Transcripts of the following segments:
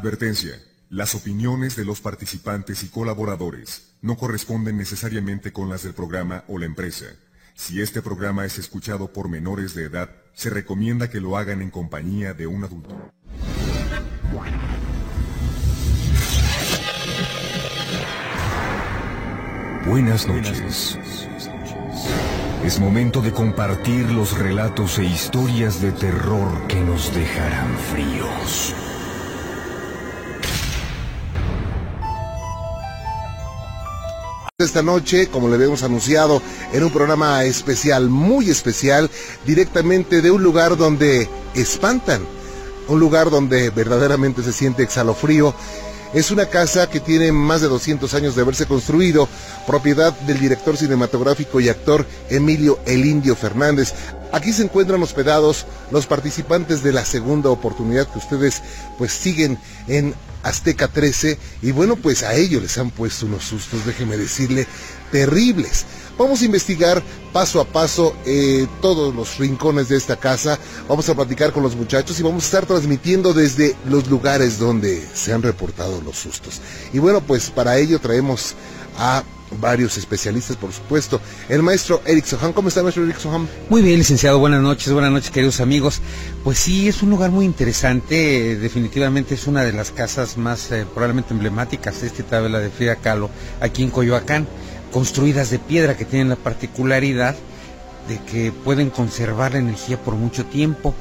Advertencia. Las opiniones de los participantes y colaboradores no corresponden necesariamente con las del programa o la empresa. Si este programa es escuchado por menores de edad, se recomienda que lo hagan en compañía de un adulto. Buenas noches. Es momento de compartir los relatos e historias de terror que nos dejarán fríos. Esta noche, como le habíamos anunciado, en un programa especial, muy especial, directamente de un lugar donde espantan, un lugar donde verdaderamente se siente exhalofrío es una casa que tiene más de 200 años de haberse construido, propiedad del director cinematográfico y actor Emilio El Indio Fernández. Aquí se encuentran hospedados los participantes de la segunda oportunidad que ustedes pues siguen en Azteca 13 y bueno pues a ellos les han puesto unos sustos, déjeme decirle, terribles. Vamos a investigar paso a paso eh, todos los rincones de esta casa, vamos a platicar con los muchachos y vamos a estar transmitiendo desde los lugares donde se han reportado los sustos. Y bueno, pues para ello traemos a varios especialistas, por supuesto. El maestro Eric Sohan, ¿cómo está, maestro Eric Sohan? Muy bien, licenciado, buenas noches, buenas noches, queridos amigos. Pues sí, es un lugar muy interesante, definitivamente es una de las casas más eh, probablemente emblemáticas de esta tabla de Frida Kahlo, aquí en Coyoacán construidas de piedra que tienen la particularidad de que pueden conservar la energía por mucho tiempo.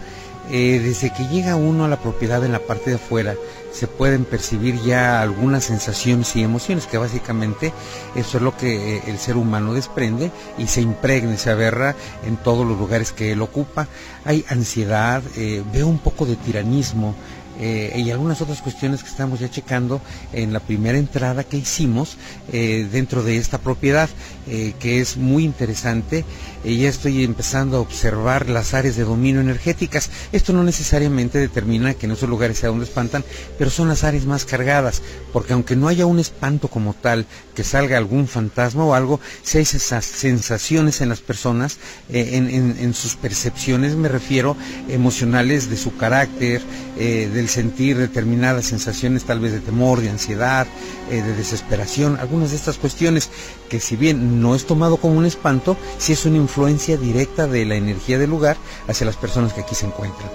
Eh, desde que llega uno a la propiedad en la parte de afuera, se pueden percibir ya algunas sensaciones y emociones, que básicamente eso es lo que eh, el ser humano desprende y se impregna, se aberra en todos los lugares que él ocupa. Hay ansiedad, eh, veo un poco de tiranismo, eh, y algunas otras cuestiones que estamos ya checando en la primera entrada que hicimos dentro de esta propiedad, que es muy interesante. Ya estoy empezando a observar las áreas de dominio energéticas. Esto no necesariamente determina que en esos lugares sea donde espantan, pero son las áreas más cargadas, porque aunque no haya un espanto como tal, que salga algún fantasma o algo, si hay esas sensaciones en las personas, en, sus percepciones, me refiero, emocionales de su carácter, del sentir determinadas sensaciones tal vez de temor, de ansiedad, eh, de desesperación, algunas de estas cuestiones que si bien no es tomado como un espanto, sí es una influencia directa de la energía del lugar hacia las personas que aquí se encuentran.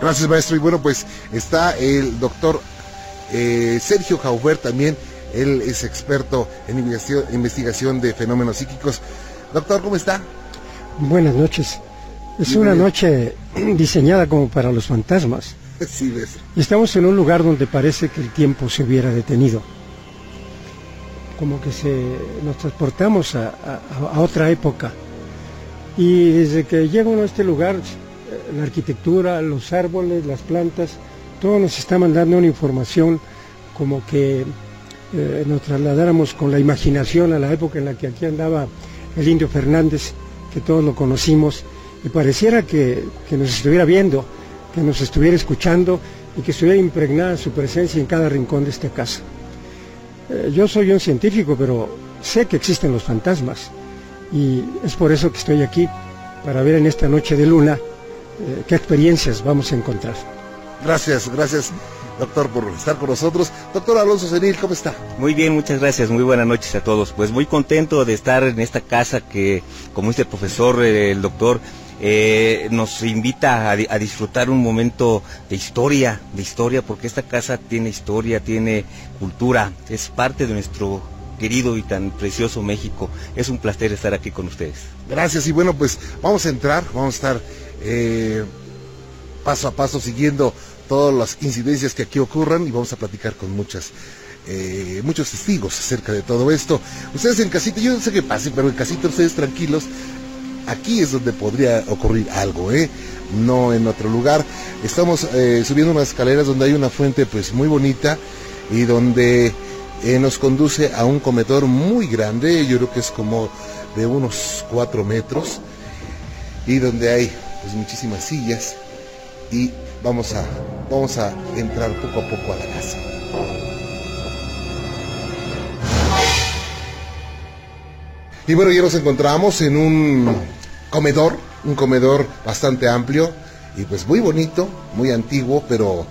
Gracias maestro y bueno pues está el doctor eh, Sergio Jauber también, él es experto en investigación, investigación de fenómenos psíquicos. Doctor, ¿cómo está? Buenas noches. Es una noche diseñada como para los fantasmas. Estamos en un lugar donde parece que el tiempo se hubiera detenido. Como que se, nos transportamos a, otra época. Y desde que llego a este lugar, la arquitectura, los árboles, las plantas, todo nos está mandando una información como que eh, nos trasladáramos con la imaginación a la época en la que aquí andaba el indio Fernández, que todos lo conocimos, y pareciera que nos estuviera viendo que nos estuviera escuchando y que estuviera impregnada su presencia en cada rincón de esta casa. Eh, yo soy un científico, pero sé que existen los fantasmas y es por eso que estoy aquí, para ver en esta noche de luna eh, qué experiencias vamos a encontrar. Gracias, gracias doctor, por estar con nosotros. Doctor Alonso Senil, ¿cómo está? Muy bien, muchas gracias, muy buenas noches a todos. Pues muy contento de estar en esta casa que, como dice el profesor, eh, el doctor, eh, nos invita a, disfrutar un momento de historia, de historia, porque esta casa tiene historia, tiene cultura, es parte de nuestro querido y tan precioso México. Es un placer estar aquí con ustedes. Gracias y bueno, pues vamos a entrar, vamos a estar eh, paso a paso siguiendo todas las incidencias que aquí ocurran y vamos a platicar con muchas eh, muchos testigos acerca de todo esto. Ustedes en casita, yo no sé qué pase, pero en casita ustedes tranquilos, aquí es donde podría ocurrir algo, ¿eh? No en otro lugar. Estamos eh, subiendo unas escaleras donde hay una fuente pues muy bonita y donde eh, nos conduce a un comedor muy grande, yo creo que es como de unos cuatro metros y donde hay pues muchísimas sillas y vamos a, vamos a entrar poco a poco a la casa. Y bueno, ya nos encontramos en un comedor, un comedor bastante amplio y pues muy bonito, muy antiguo, pero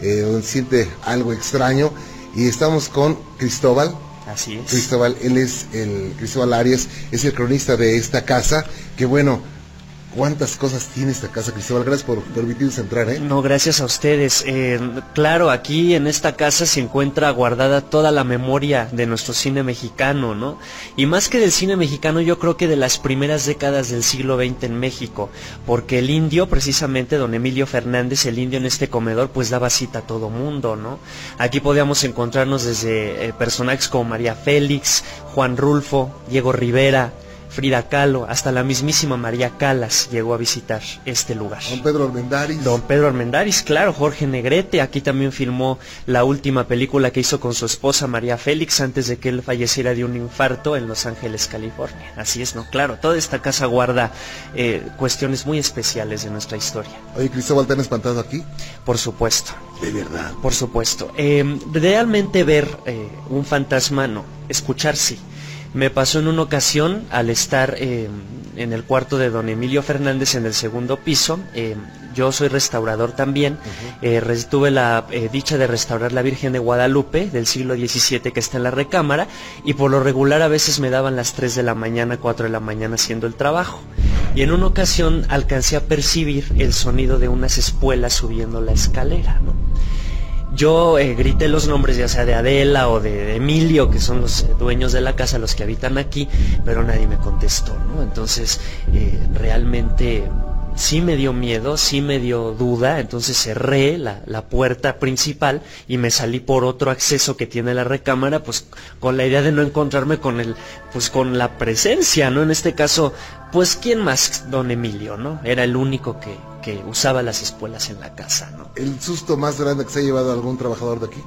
eh, donde siente algo extraño. Y estamos con Cristóbal. Así es. Cristóbal, él es el Cristóbal Arias, es el cronista de esta casa, que bueno, cuántas cosas tiene esta casa, Cristóbal. Gracias por permitirnos entrar. ¿eh? No, gracias a ustedes. Eh, claro, aquí en esta casa se encuentra guardada toda la memoria de nuestro cine mexicano, ¿no? Y más que del cine mexicano, yo creo que de las primeras décadas del siglo XX en México, porque el indio, precisamente, don Emilio Fernández, el indio en este comedor, pues daba cita a todo mundo, ¿no? Aquí podíamos encontrarnos desde eh, personajes como María Félix, Juan Rulfo, Diego Rivera, Frida Kahlo, hasta la mismísima María Calas llegó a visitar este lugar. Don Pedro Armendáriz. Don Pedro Armendáriz, claro, Jorge Negrete, aquí también filmó la última película que hizo con su esposa María Félix antes de que él falleciera de un infarto en Los Ángeles, California. Así es, ¿no? Claro, toda esta casa guarda eh, cuestiones muy especiales de nuestra historia. Oye, Cristóbal, ¿te han espantado aquí? Por supuesto. De verdad. Por supuesto. Eh, realmente ver eh, un fantasma, no, escuchar sí me pasó en una ocasión al estar eh, en el cuarto de don Emilio Fernández en el segundo piso. Eh, yo soy restaurador también. Eh, tuve la dicha de restaurar la Virgen de Guadalupe del siglo XVII que está en la recámara y por lo regular a veces me daban las 3 de la mañana, 4 de la mañana haciendo el trabajo. Y en una ocasión alcancé a percibir el sonido de unas espuelas subiendo la escalera. Yo eh, grité los nombres ya sea de Adela o de, Emilio, que son los dueños de la casa, los que habitan aquí, pero nadie me contestó, ¿no? Entonces, eh, realmente sí me dio miedo, sí me dio duda, entonces cerré la, puerta principal y me salí por otro acceso que tiene la recámara, pues con la idea de no encontrarme con el, pues con la presencia, ¿no? En este caso, pues quién más, don Emilio, ¿no? Era el único que, que usaba las espuelas en la casa, ¿no? ¿El susto más grande que se ha llevado algún trabajador de aquí?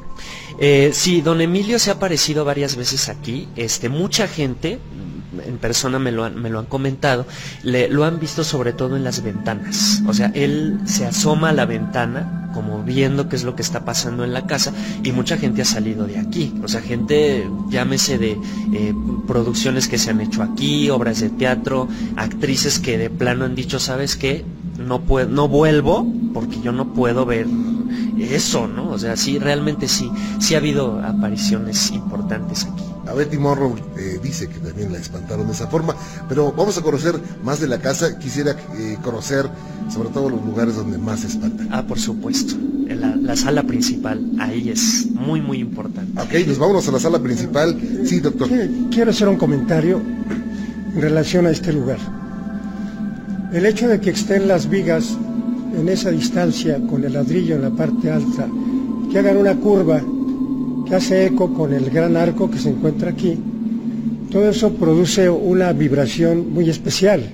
Eh, sí, don Emilio se ha aparecido varias veces aquí, este, mucha gente, en persona me lo han, me lo han comentado, lo han visto sobre todo en las ventanas. O sea, él se asoma a la ventana como viendo qué es lo que está pasando en la casa y mucha gente ha salido de aquí. O sea, gente, llámese de eh, producciones que se han hecho aquí, obras de teatro, actrices que de plano han dicho, ¿sabes qué? No, puedo, no vuelvo porque yo no puedo ver eso, ¿no? O sea, sí, realmente sí, sí ha habido apariciones importantes aquí. A Betty Morrow eh, dice que también la espantaron de esa forma, pero vamos a conocer más de la casa. Quisiera eh, conocer sobre todo los lugares donde más se espantan. Ah, por supuesto. La, la, sala principal, ahí es muy, muy importante. Ok, nos vamos a la sala principal. Sí, doctor. Quiero hacer un comentario en relación a este lugar. El hecho de que estén las vigas en esa distancia con el ladrillo en la parte alta, que hagan una curva que hace eco con el gran arco que se encuentra aquí, todo eso produce una vibración muy especial.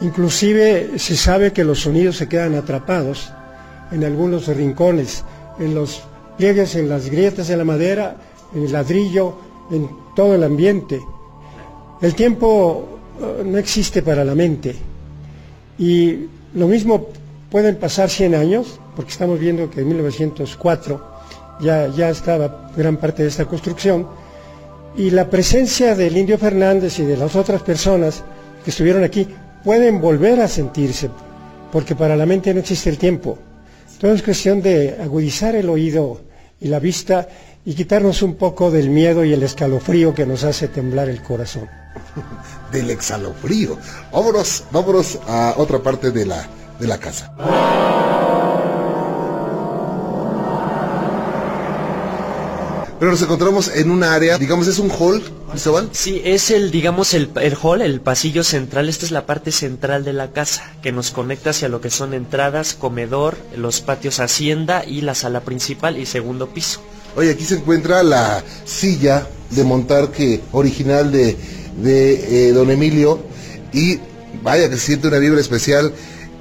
Inclusive se sabe que los sonidos se quedan atrapados en algunos rincones, en los pliegues, en las grietas de la madera, en el ladrillo, en todo el ambiente. El tiempo eh, no existe para la mente y lo mismo pueden pasar 100 años, porque estamos viendo que en 1904 ya, ya estaba gran parte de esta construcción, y la presencia del indio Fernández y de las otras personas que estuvieron aquí pueden volver a sentirse, porque para la mente no existe el tiempo. Todo es cuestión de agudizar el oído y la vista y quitarnos un poco del miedo y el escalofrío que nos hace temblar el corazón. del escalofrío. Vámonos, vámonos a otra parte de la, de la casa. Pero nos encontramos en un área, digamos, es un hall, Cristóbal. Sí, es el, digamos, el, el, hall, el pasillo central. Esta es la parte central de la casa, que nos conecta hacia lo que son entradas, comedor, los patios hacienda y la sala principal y segundo piso. Oye, aquí se encuentra la silla de montar que original de, de eh, don Emilio y vaya que siente una vibra especial.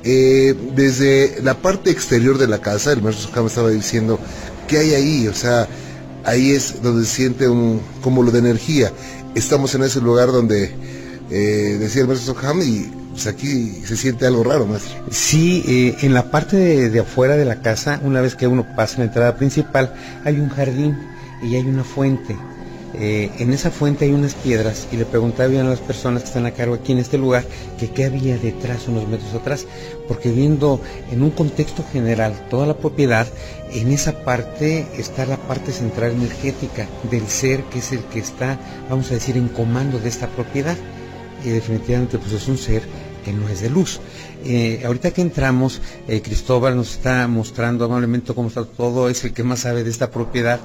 Eh, desde la parte exterior de la casa, el maestro Sojama estaba diciendo, ¿qué hay ahí? O sea, ahí es donde se siente un cúmulo de energía. Estamos en ese lugar donde eh, decía el maestro Soham y pues aquí se siente algo raro, más. Sí, eh, en la parte de, afuera de la casa, una vez que uno pasa la entrada principal, hay un jardín y hay una fuente. eh, en esa fuente hay unas piedras y le preguntaba a las personas que están a cargo aquí en este lugar que qué había detrás, unos metros atrás, porque viendo en un contexto general toda la propiedad, en esa parte está la parte central energética del ser que es el que está, vamos a decir, en comando de esta propiedad. Y definitivamente pues es un ser que no es de luz. Eh, ahorita que entramos, eh, Cristóbal nos está mostrando amablemente cómo está todo, es el que más sabe de esta propiedad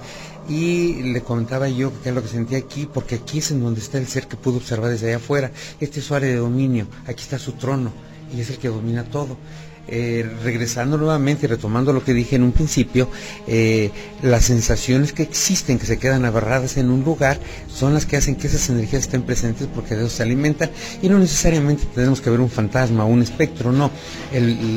y le comentaba yo qué es lo que sentía aquí, porque aquí es en donde está el ser que pudo observar desde allá afuera. Este es su área de dominio, aquí está su trono y es el que domina todo. Eh, regresando nuevamente retomando lo que dije en un principio, eh, las sensaciones que existen, que se quedan agarradas en un lugar, son las que hacen que esas energías estén presentes porque de eso se alimentan y no necesariamente tenemos que ver un fantasma o un espectro, no.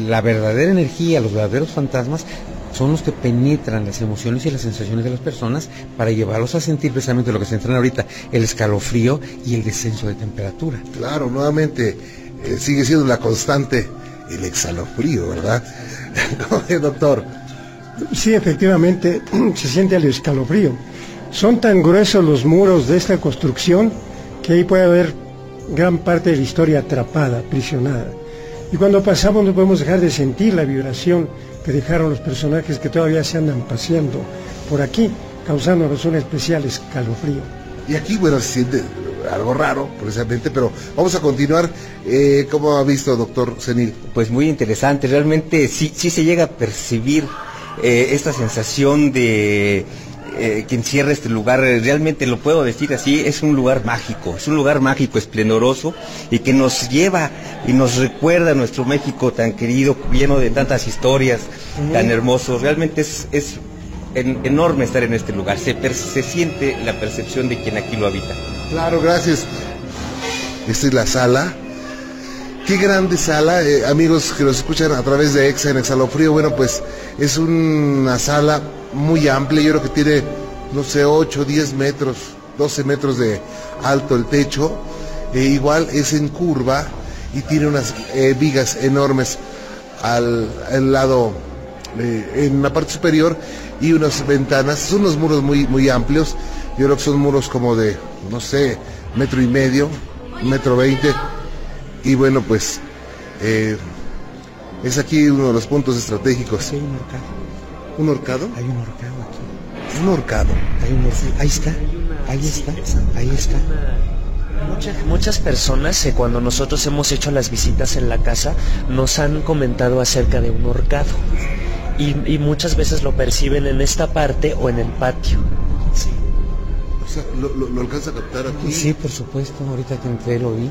la verdadera energía, los verdaderos fantasmas son los que penetran las emociones y las sensaciones de las personas para llevarlos a sentir precisamente lo que se entra ahorita, el escalofrío y el descenso de temperatura. Claro, nuevamente eh, sigue siendo la constante el escalofrío, ¿verdad? doctor? Sí, efectivamente, se siente el escalofrío. Son tan gruesos los muros de esta construcción que ahí puede haber gran parte de la historia atrapada, prisionada. Y cuando pasamos no podemos dejar de sentir la vibración que dejaron los personajes que todavía se andan paseando por aquí, causándonos un especial escalofrío. Y aquí, bueno, se siente algo raro, precisamente, pero vamos a continuar. Eh, ¿Cómo ha visto, doctor Senil? Pues muy interesante, realmente sí, sí se llega a percibir eh, esta sensación de eh, que encierra este lugar, realmente lo puedo decir así, es un lugar mágico, es un lugar mágico, esplendoroso y que nos lleva y nos recuerda a nuestro México tan querido, lleno de tantas historias, tan hermoso. Realmente es, es enorme estar en este lugar, se, se siente la percepción de quien aquí lo habita. Claro, gracias. Esta es la sala. Qué grande sala, eh, amigos que nos escuchan a través de Exa en Exhalofrío. Bueno, pues es una sala muy amplia, yo creo que tiene, no sé, 8, 10 metros, 12 metros de alto el techo. E igual es en curva y tiene unas eh, vigas enormes al, lado, eh, en la parte superior y unas ventanas. Son unos muros muy, muy amplios. Yo creo que son muros como de, no sé, metro y medio, metro veinte. Y bueno, pues eh, es aquí uno de los puntos estratégicos. hay un horcado. ¿Un horcado? Hay un horcado aquí. Un horcado. Hay un horcado. Ahí está. Ahí está. Ahí está. Muchas, personas, eh, cuando nosotros hemos hecho las visitas en la casa, nos han comentado acerca de un horcado. Y, muchas veces lo perciben en esta parte o en el patio. Sí. O sea, ¿lo, alcanza a captar aquí? Sí, por supuesto. Ahorita que entré lo vi.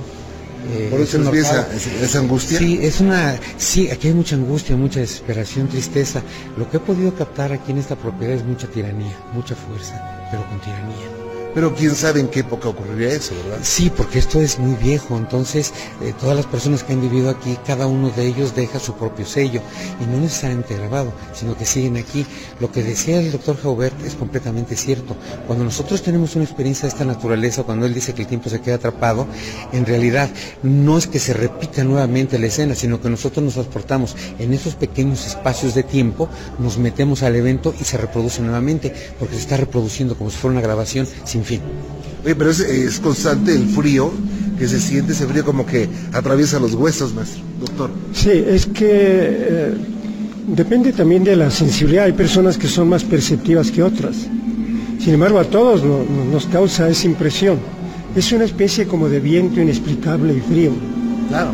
Eh, por eso empieza esa, angustia. Sí, es una, sí, aquí hay mucha angustia, mucha desesperación, tristeza. Lo que he podido captar aquí en esta propiedad es mucha tiranía, mucha fuerza, pero con tiranía. Pero quién sabe en qué época ocurriría eso, ¿verdad? Sí, porque esto es muy viejo, entonces eh, todas las personas que han vivido aquí, cada uno de ellos deja su propio sello, y no necesariamente grabado, sino que siguen aquí. Lo que decía el doctor Jaubert es completamente cierto. Cuando nosotros tenemos una experiencia de esta naturaleza, cuando él dice que el tiempo se queda atrapado, en realidad no es que se repita nuevamente la escena, sino que nosotros nos transportamos en esos pequeños espacios de tiempo, nos metemos al evento y se reproduce nuevamente, porque se está reproduciendo como si fuera una grabación fin. pero es, constante el frío que se siente, ese frío como que atraviesa los huesos, maestro, doctor. Sí, es que eh, depende también de la sensibilidad. Hay personas que son más perceptivas que otras. Sin embargo, a todos nos causa esa impresión. Es una especie como de viento inexplicable y frío. Claro.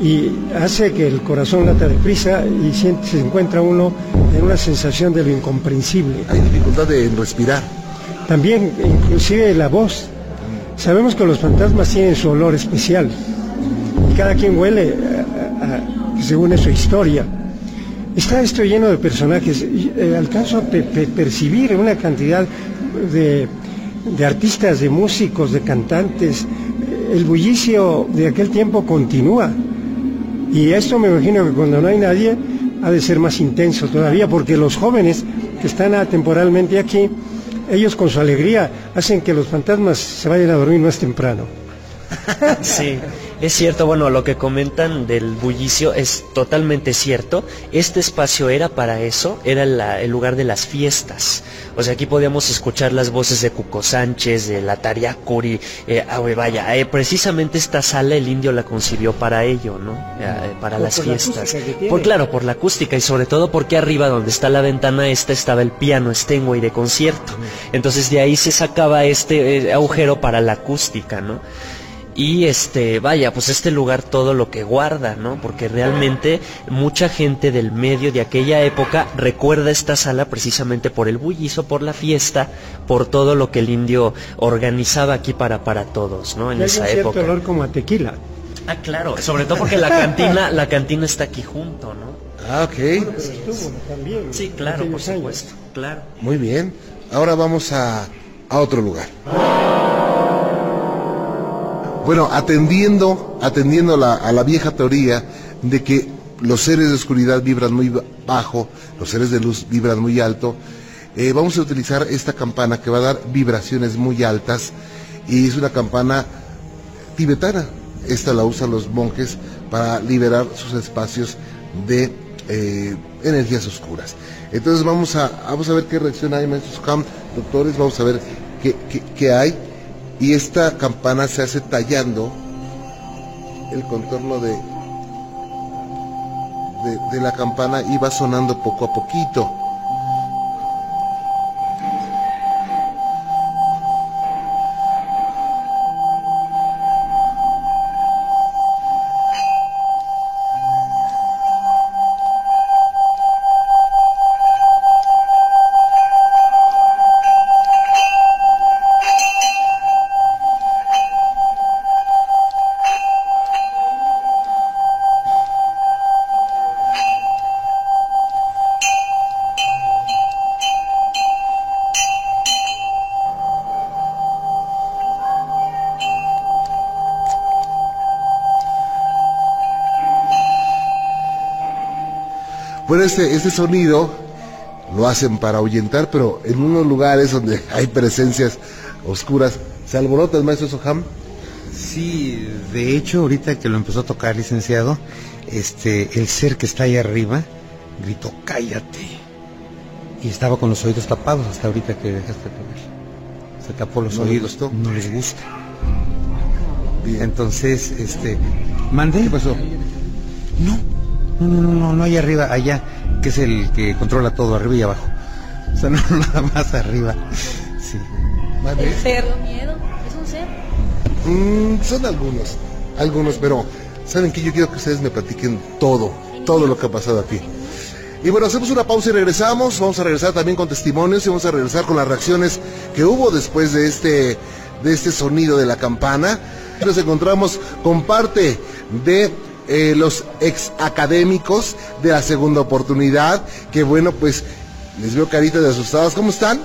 Y hace que el corazón lata deprisa y se encuentra uno en una sensación de lo incomprensible. Hay dificultad de respirar. También, inclusive la voz. Sabemos que los fantasmas tienen su olor especial. Y cada quien huele según su historia. Está esto lleno de personajes. Eh, alcanzo a percibir una cantidad de, de artistas, de músicos, de cantantes. El bullicio de aquel tiempo continúa. Y esto me imagino que cuando no hay nadie ha de ser más intenso todavía, porque los jóvenes que están temporalmente aquí ellos con su alegría hacen que los fantasmas se vayan a dormir más temprano. Sí, Es cierto, bueno, lo que comentan del bullicio es totalmente cierto. Este espacio era para eso, era el lugar de las fiestas. O sea, aquí podíamos escuchar las voces de Cuco Sánchez, de la Tariacuri, eh, ah, vaya, eh, precisamente esta sala el indio la concibió para ello, ¿no? Eh, para las fiestas. por claro, por la acústica y sobre todo porque arriba donde está la ventana esta estaba el piano Steinway de concierto. Entonces de ahí se sacaba este eh, agujero para la acústica, ¿no? Y este vaya pues este lugar todo lo que guarda no porque realmente mucha gente del medio de aquella época recuerda esta sala precisamente por el bullizo por la fiesta por todo lo que el indio organizaba aquí para para todos no en esa época cierto olor como a tequila. Ah claro sobre todo porque la cantina la cantina está aquí junto no ah ok. Sí claro por supuesto claro. Muy bien. Ahora vamos a a otro lugar bueno, atendiendo, atendiendo a la vieja teoría de que los seres de oscuridad vibran muy bajo, los seres de luz vibran muy alto, eh, vamos a utilizar esta campana que va a dar vibraciones muy altas y es una campana tibetana. Esta la usan los monjes para liberar sus espacios de eh, energías oscuras. Entonces vamos a, vamos a ver qué reacción hay, maestros doctores, vamos a ver qué, qué hay y esta campana se hace tallando el contorno de, de, la campana y va sonando poco a poquito. Este, este sonido lo hacen para ahuyentar, pero en unos lugares donde hay presencias oscuras, ¿se alborota el maestro Soham? Sí, de hecho, ahorita que lo empezó a tocar, licenciado, este, el ser que está ahí arriba gritó, cállate. Y estaba con los oídos tapados hasta ahorita que dejaste de tocar. Se tapó los oídos, no les gusta. Entonces, este, mandé. ¿Qué pasó? No, no, no, no, no, no hay arriba, allá, que es el que controla todo, arriba y abajo. O sea, no, nada más arriba. Sí. ¿El cerdo miedo? ¿Es un ser? Mm, son algunos, algunos, pero ¿saben que Yo quiero que ustedes me platiquen todo, todo lo que ha pasado aquí. Y bueno, hacemos una pausa y regresamos. Vamos a regresar también con testimonios y vamos a regresar con las reacciones que hubo después de este, de este sonido de la campana. Nos encontramos con parte de eh, los ex académicos de la segunda oportunidad, que bueno, pues les veo caritas de asustadas. ¿Cómo están?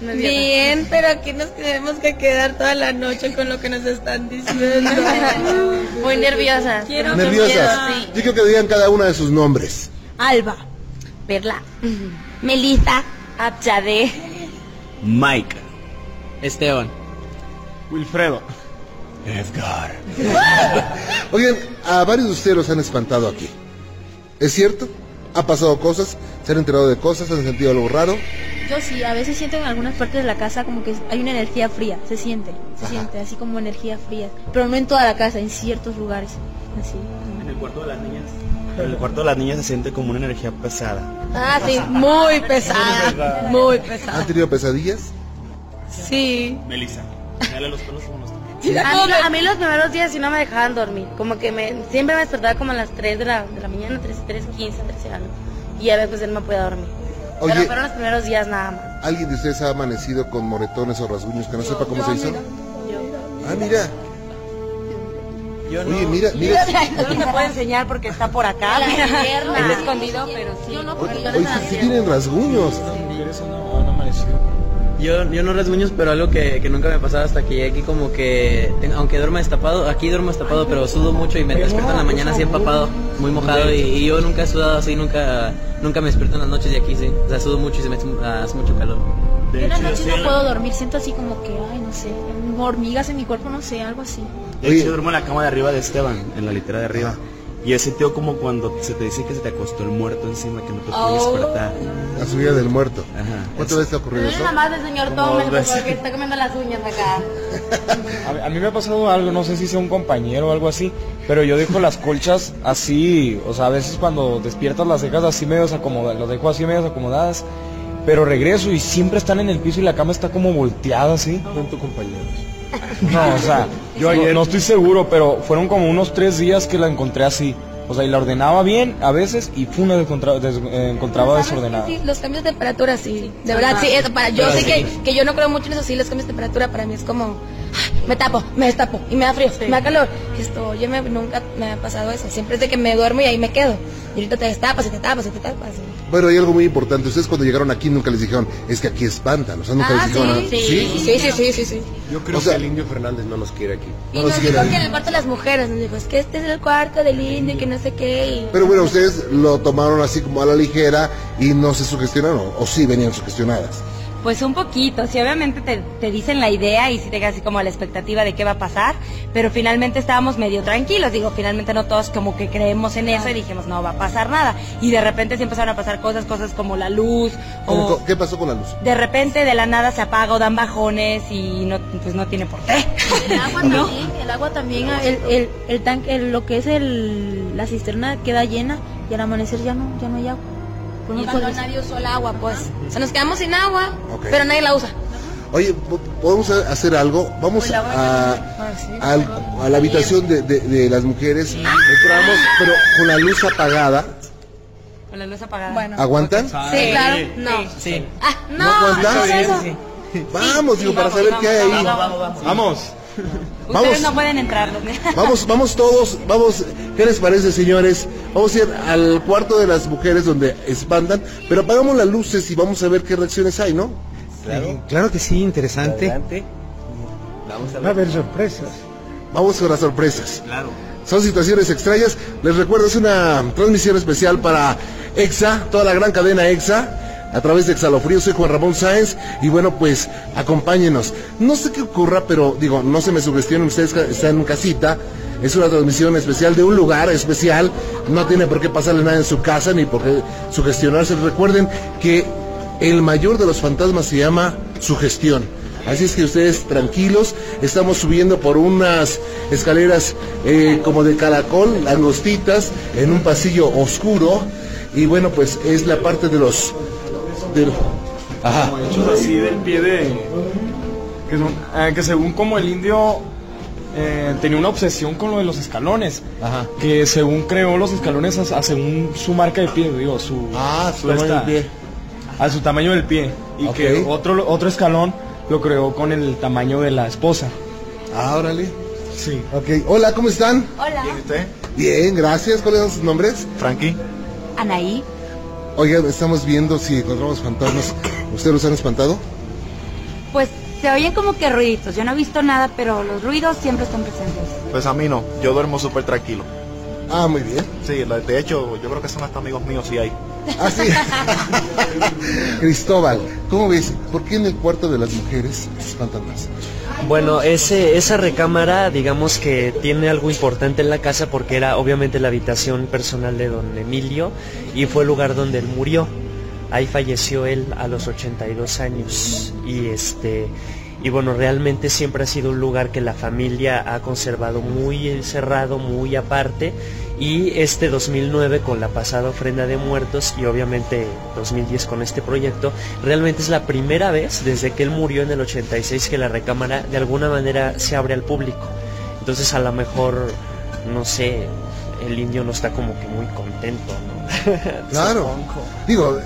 Bien, pero aquí nos tenemos que quedar toda la noche con lo que nos están diciendo. Muy nerviosas. nerviosas. Yo quiero que digan cada una de sus nombres. Alba, Perla, Melissa, Abjade, Mike, Esteban, Wilfredo. Edgar. Oigan, a varios de ustedes los han espantado aquí. ¿Es cierto? ¿Ha pasado cosas? ¿Se han enterado de cosas? ¿Han sentido algo raro? Yo sí, a veces siento en algunas partes de la casa como que hay una energía fría, se siente, se siente, así como energía fría. Pero no en toda la casa, en ciertos lugares. Así. En el cuarto de las niñas. En el cuarto de las niñas se siente como una energía pesada. Ah, sí, muy pesada. Muy pesada. ¿Han tenido pesadillas? Sí. Melissa, dale los pelos como a, mí, los primeros días sí no me dejaban dormir. Como que me, siempre me despertaba como a las 3 de la, de la mañana, 3, 3, 15, 13 años. Y a veces él no podía dormir. Pero fueron los primeros días nada más. ¿Alguien de ustedes ha amanecido con moretones o rasguños que no sepa cómo se hizo? Ah, mira. Yo no. Oye, mira, mira. No me puede enseñar porque está por acá. Está escondido, pero sí. Oye, sí, tienen rasguños. Yo, yo no rasguños, pero algo que, nunca me pasaba hasta que llegué aquí, como que, aunque duerma destapado, aquí duermo destapado, pero sudo mucho y me despierto en la mañana así empapado, muy mojado, y, yo nunca he sudado así, nunca nunca me despierto en las noches de aquí, sí. O sea, sudo mucho y se me hace mucho calor. De yo noche no puedo dormir, siento así como que, ay, no sé, hormigas en mi cuerpo, no sé, algo así. De hecho, yo duermo en la cama de arriba de Esteban, en la litera de arriba. Y he sentido como cuando se te dice que se te acostó el muerto encima, que no te puedes oh. despertar. La subida del muerto. Ajá. ¿Cuántas veces te ha ocurrido eso? Nada más del señor Tom, porque está comiendo las uñas acá. a, mí me ha pasado algo, no sé si sea un compañero o algo así, pero yo dejo las colchas así, o sea, a veces cuando despiertas las cejas así medio acomodadas, las dejo así medio acomodadas, pero regreso y siempre están en el piso y la cama está como volteada así. Con tu compañeros. No, o sea, yo ayer no estoy seguro, pero fueron como unos tres días que la encontré así. O sea, y la ordenaba bien a veces y fue una encontraba, encontraba desordenada. Sí, los cambios de temperatura, sí. De verdad, sí. para, yo sé que, que yo no creo mucho en eso, sí, los cambios de temperatura para mí es como me tapo, me destapo y me da frío, me da calor. Esto, oye, nunca me ha pasado eso. Siempre es de que me duermo y ahí me quedo. Y ahorita te destapas y te tapas y te tapas. Bueno, hay algo muy importante. Ustedes cuando llegaron aquí nunca les dijeron, es que aquí espantan. O sea, nunca les ah, dijeron sí, Sí, sí, sí, sí, sí, Yo creo que el indio Fernández no nos quiere aquí. y nos, dijo que en el cuarto de las mujeres. Nos dijo, es que este es el cuarto del indio y que no sé qué. Pero bueno, ustedes lo tomaron así como a la ligera y no se sugestionaron. O sí venían sugestionadas. Pues un poquito, sí, obviamente te, dicen la idea y si te quedas así como la expectativa de qué va a pasar, pero finalmente estábamos medio tranquilos, digo, finalmente no todos como que creemos en eso y dijimos, no va a pasar nada. Y de repente sí empezaron a pasar cosas, cosas como la luz. O ¿Qué pasó con la luz? De repente de la nada se apaga o dan bajones y no, pues no tiene por qué. El agua también, el agua también, el, el, el tanque, lo que es el, la cisterna queda llena y al amanecer ya no, ya no hay agua. Y cuando nadie usó el agua, pues. O sea, nos quedamos sin agua, pero nadie la usa. Oye, podemos hacer algo. Vamos a, a, la habitación de, de, las mujeres. Entramos, pero con la luz apagada. Con la luz apagada. ¿Aguantan? Sí, claro. No. Sí. Ah, no, ¿No aguantan? Vamos, digo, para saber qué hay ahí. Vamos. Ustedes no pueden entrar. Vamos, vamos todos, vamos, ¿qué les parece, señores? Vamos a ir al cuarto de las mujeres donde espantan, pero apagamos las luces y vamos a ver qué reacciones hay, ¿no? Claro, claro que sí, interesante. Vamos a ver. Va a haber sorpresas. Vamos con las sorpresas. Claro. Son situaciones extrañas. Les recuerdo, es una transmisión especial para EXA, toda la gran cadena EXA a través de Exhalofrío. Soy Juan Ramón Sáenz y bueno, pues acompáñenos. No sé qué ocurra, pero digo, no se me sugestionen, ustedes están en casita. Es una transmisión especial de un lugar especial. No tiene por qué pasarle nada en su casa ni por qué sugestionarse. Recuerden que el mayor de los fantasmas se llama sugestión. Así es que ustedes tranquilos, estamos subiendo por unas escaleras eh, como de caracol, angostitas, en un pasillo oscuro. Y bueno, pues es la parte de los Ajá. hechos así del pie de. Que, eh, que según como el indio eh, tenía una obsesión con lo de los escalones. Ajá. Que según creó los escalones a, según su marca de pie, digo, su. Ah, su, tamaño del pie. A su tamaño del pie. Y que otro, otro escalón lo creó con el tamaño de la esposa. Ah, órale. Sí. Ok. Hola, ¿cómo están? Hola. ¿Bien usted? Bien, gracias. ¿Cuáles son sus nombres? Frankie. Anaí. Oigan, estamos viendo si encontramos fantasmas. ¿Ustedes los han espantado? Pues se oyen como que ruiditos. Yo no he visto nada, pero los ruidos siempre están presentes. Pues a mí no. Yo duermo súper tranquilo. Ah, muy bien. Sí, de hecho, yo creo que son hasta amigos míos sí hay. Ah, sí. Cristóbal, ¿cómo ves? ¿Por qué en el cuarto de las mujeres se espantan más? Bueno, ese, esa recámara, digamos que tiene algo importante en la casa porque era obviamente la habitación personal de don Emilio y fue el lugar donde él murió. Ahí falleció él a los 82 años y este y bueno, realmente siempre ha sido un lugar que la familia ha conservado muy cerrado, muy aparte y este 2009 con la pasada ofrenda de muertos y obviamente 2010 con este proyecto, realmente es la primera vez desde que él murió en el 86 que la recámara de alguna manera se abre al público. Entonces a lo mejor, no sé, el indio no está como que muy contento, ¿no? claro. Digo,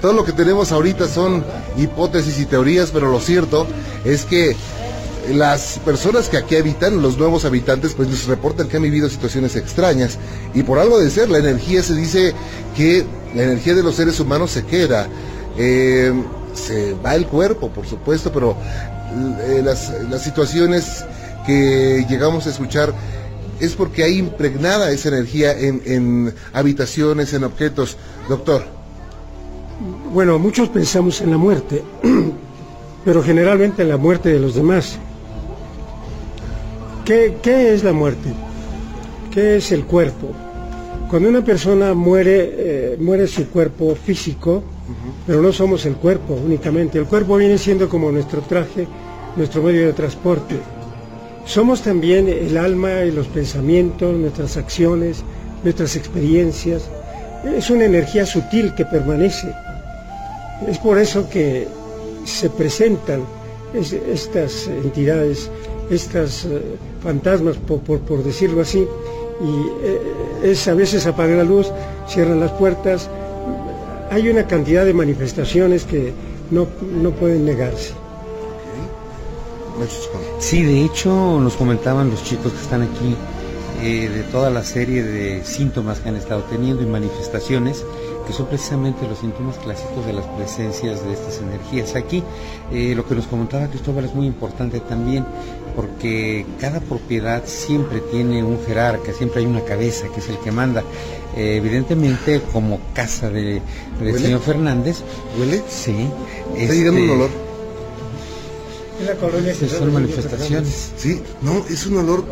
todo lo que tenemos ahorita son hipótesis y teorías, pero lo cierto es que las personas que aquí habitan, los nuevos habitantes, pues nos reportan que han vivido situaciones extrañas. Y por algo de ser, la energía se dice que la energía de los seres humanos se queda. Eh, se va el cuerpo, por supuesto, pero eh, las, situaciones que llegamos a escuchar es porque hay impregnada esa energía en, en habitaciones, en objetos. Doctor. Bueno, muchos pensamos en la muerte pero generalmente en la muerte de los demás. ¿Qué, qué es la muerte? ¿Qué es el cuerpo? Cuando una persona muere, eh, muere su cuerpo físico, pero no somos el cuerpo únicamente. El cuerpo viene siendo como nuestro traje, nuestro medio de transporte. Somos también el alma y los pensamientos, nuestras acciones, nuestras experiencias. Es una energía sutil que permanece. Es por eso que se presentan estas entidades, estas eh, fantasmas, por, decirlo así, y eh, es a veces apagar la luz, cierran las puertas. Hay una cantidad de manifestaciones que no, no pueden negarse. Sí, de hecho nos comentaban los chicos que están aquí eh, de toda la serie de síntomas que han estado teniendo y manifestaciones que son precisamente los síntomas clásicos de las presencias de estas energías. Aquí eh, lo que nos comentaba Cristóbal es muy importante también porque cada propiedad siempre tiene un jerarca, siempre hay una cabeza que es el que manda. Eh, evidentemente como casa de, del señor Fernández. ¿Huele? Sí. Está llegando un este, olor. En la colonia son manifestaciones. Sí, no, es un olor.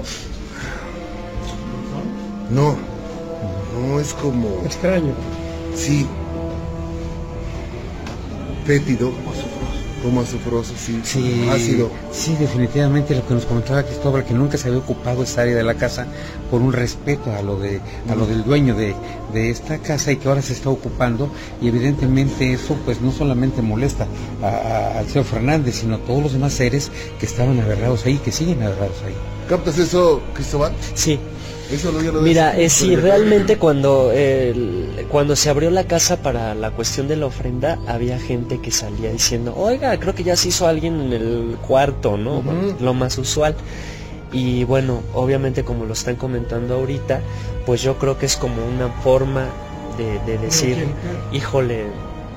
No, no es como. Extraño. Sí. Fétido. Como azufroso, sí. Sí, Ácido. sí, definitivamente lo que nos comentaba Cristóbal, que nunca se había ocupado esta área de la casa por un respeto a lo de a lo del dueño de, de esta casa y que ahora se está ocupando y evidentemente eso pues no solamente molesta a- a- al señor Fernández, sino a todos los demás seres que estaban agarrados ahí, que siguen agarrados ahí. ¿Captas eso, Cristóbal? Sí. Eso lo, ya lo Mira, ves? eh, sí, realmente cuando, cuando se abrió la casa para la cuestión de la ofrenda, había gente que salía diciendo, oiga, creo que ya se hizo alguien en el cuarto, ¿no? Bueno, lo más usual. Y bueno, obviamente como lo están comentando ahorita, pues yo creo que es como una forma de, de decir, híjole,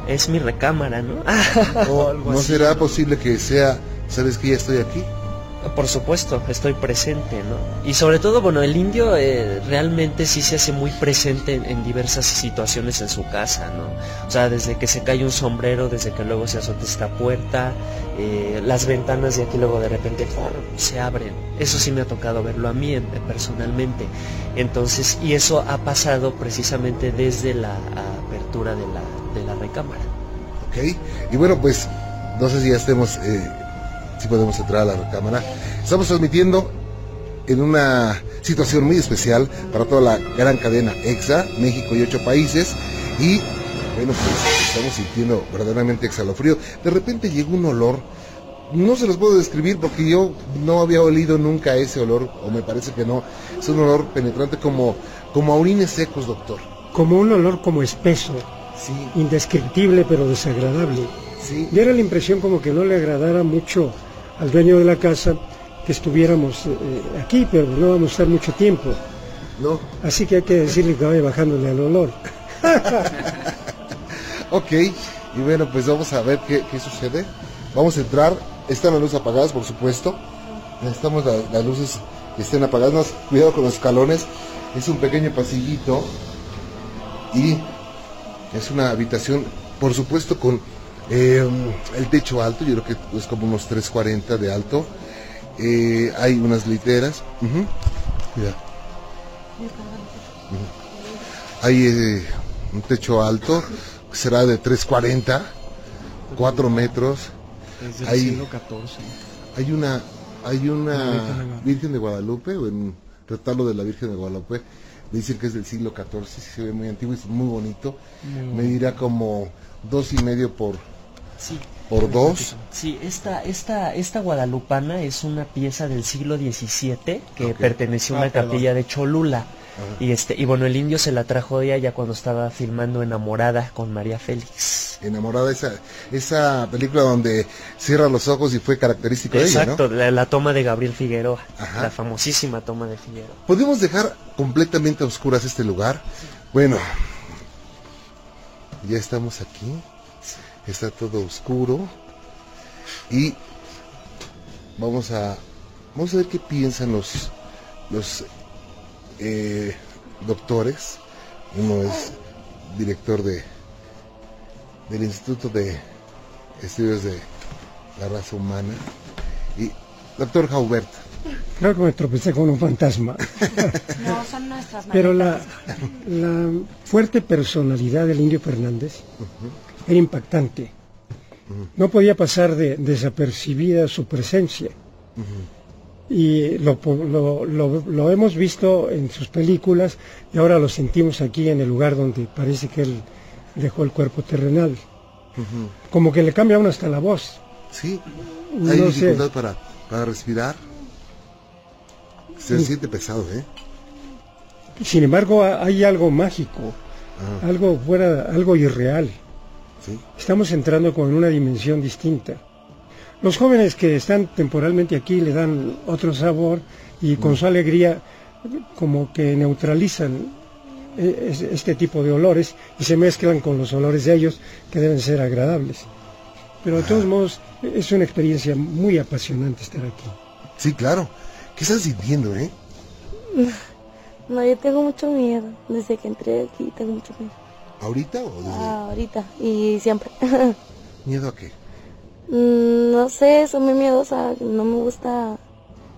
es mi recámara, ¿no? O algo ¿No así. será posible que sea, sabes que ya estoy aquí? Por supuesto, estoy presente, ¿no? Y sobre todo, bueno, el indio eh, realmente sí se hace muy presente en, diversas situaciones en su casa, ¿no? O sea, desde que se cae un sombrero, desde que luego se azota esta puerta, eh, las ventanas de aquí luego de repente se abren. Eso sí me ha tocado verlo a mí en- personalmente. Entonces, y eso ha pasado precisamente desde la apertura de la, de la recámara. Ok. Y bueno, pues, no sé si ya estemos, eh, si podemos entrar a la cámara. Estamos transmitiendo en una situación muy especial para toda la gran cadena EXA, México y ocho países. Y bueno, pues estamos sintiendo verdaderamente exhalofrío. De repente llegó un olor, no se los puedo describir porque yo no había olido nunca ese olor, o me parece que no. Es un olor penetrante como, como a orines secos, doctor. Como un olor como espeso, Sí. indescriptible pero desagradable. Sí. Diera la impresión como que no le agradara mucho al dueño de la casa que estuviéramos eh, aquí, pero no vamos a estar mucho tiempo. No. Así que hay que decirle que vaya bajándole al olor. Ok, y bueno, pues vamos a ver qué, qué sucede. Vamos a entrar, están las luces apagadas, por supuesto. Necesitamos la- las luces que estén apagadas. Más cuidado con los escalones. Es un pequeño pasillito y es una habitación, por supuesto, con eh, el techo alto. Yo creo que es como unos 340 de alto. Eh, hay unas literas. Cuidado. Ujú. Hay eh, un techo alto, que será de 340, 4 metros. Es del Hay, siglo XIV. hay una, hay una Virgen de Guadalupe. O un retablo de la Virgen de Guadalupe. Me dicen que es del siglo XIV, se ve muy antiguo y es muy bonito. Muy Me bonito. dirá como dos y medio por, Sí. por dos. Sí, esta, esta, esta guadalupana es una pieza del siglo XVII que perteneció a una Ah, perdón. capilla de Cholula. Y este, y bueno, el indio se la trajo de allá cuando estaba filmando Enamorada con María Félix. Enamorada, esa, esa película donde cierra los ojos y fue característico de ella, ¿no? Exacto, la, la toma de Gabriel Figueroa, Ajá. la famosísima toma de Figueroa. ¿Podemos dejar completamente a oscuras este lugar? Bueno, ya estamos aquí. Está todo oscuro. Y vamos a vamos a ver qué piensan los los eh, doctores. Uno es director de del Instituto de Estudios de la raza humana. Y, doctor Jaubert. Creo que me tropecé con un fantasma. No, son nuestras Pero la, la fuerte personalidad del Indio Fernández era impactante. No podía pasar de desapercibida su presencia. Y lo, lo, lo, lo, hemos visto en sus películas y ahora lo sentimos aquí en el lugar donde parece que él dejó el cuerpo terrenal. Como que le cambia uno hasta la voz. Sí, hay No dificultad para, para respirar. Se siente pesado, ¿eh? Sin embargo, ha- hay algo mágico, Ah. algo fuera, algo irreal. Sí. Estamos entrando con una dimensión distinta. Los jóvenes que están temporalmente aquí le dan otro sabor y con su alegría como que neutralizan eh, es- este tipo de olores y se mezclan con los olores de ellos que deben ser agradables. Pero de todos modos es una experiencia muy apasionante estar aquí. Sí, claro. ¿Qué estás sintiendo, eh? No, yo tengo mucho miedo. Desde que entré aquí tengo mucho miedo. ¿Ahorita o desde Ah, ahorita y siempre. miedo a qué? Mm, no sé, soy muy miedosa. No me gusta